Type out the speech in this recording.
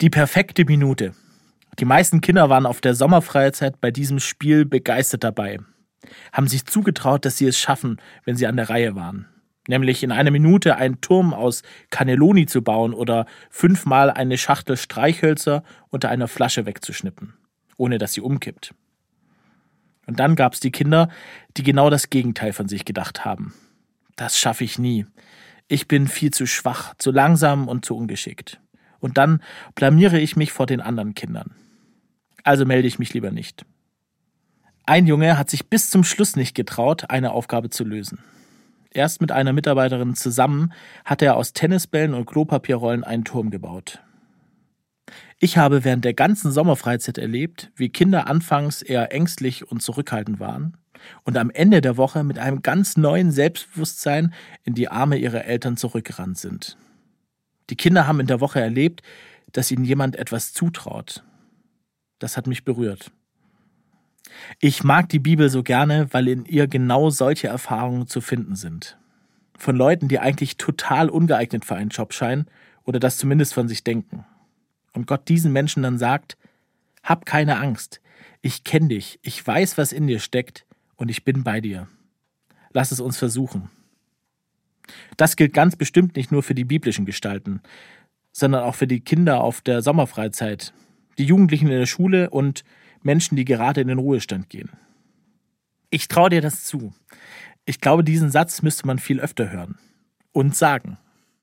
Die perfekte Minute. Die meisten Kinder waren auf der Sommerfreizeit bei diesem Spiel begeistert dabei, haben sich zugetraut, dass sie es schaffen, wenn sie an der Reihe waren. Nämlich in einer Minute einen Turm aus Cannelloni zu bauen oder fünfmal eine Schachtel Streichhölzer unter einer Flasche wegzuschnippen, ohne dass sie umkippt. Und dann gab es die Kinder, die genau das Gegenteil von sich gedacht haben. Das schaffe ich nie. Ich bin viel zu schwach, zu langsam und zu ungeschickt. Und dann blamiere ich mich vor den anderen Kindern. Also melde ich mich lieber nicht. Ein Junge hat sich bis zum Schluss nicht getraut, eine Aufgabe zu lösen. Erst mit einer Mitarbeiterin zusammen hat er aus Tennisbällen und Klopapierrollen einen Turm gebaut. Ich habe während der ganzen Sommerfreizeit erlebt, wie Kinder anfangs eher ängstlich und zurückhaltend waren und am Ende der Woche mit einem ganz neuen Selbstbewusstsein in die Arme ihrer Eltern zurückgerannt sind. Die Kinder haben in der Woche erlebt, dass ihnen jemand etwas zutraut. Das hat mich berührt. Ich mag die Bibel so gerne, weil in ihr genau solche Erfahrungen zu finden sind. Von Leuten, die eigentlich total ungeeignet für einen Job scheinen oder das zumindest von sich denken und Gott diesen Menschen dann sagt, hab keine Angst, ich kenne dich, ich weiß, was in dir steckt und ich bin bei dir. Lass es uns versuchen. Das gilt ganz bestimmt nicht nur für die biblischen Gestalten, sondern auch für die Kinder auf der Sommerfreizeit, die Jugendlichen in der Schule und Menschen, die gerade in den Ruhestand gehen. Ich traue dir das zu. Ich glaube, diesen Satz müsste man viel öfter hören und sagen.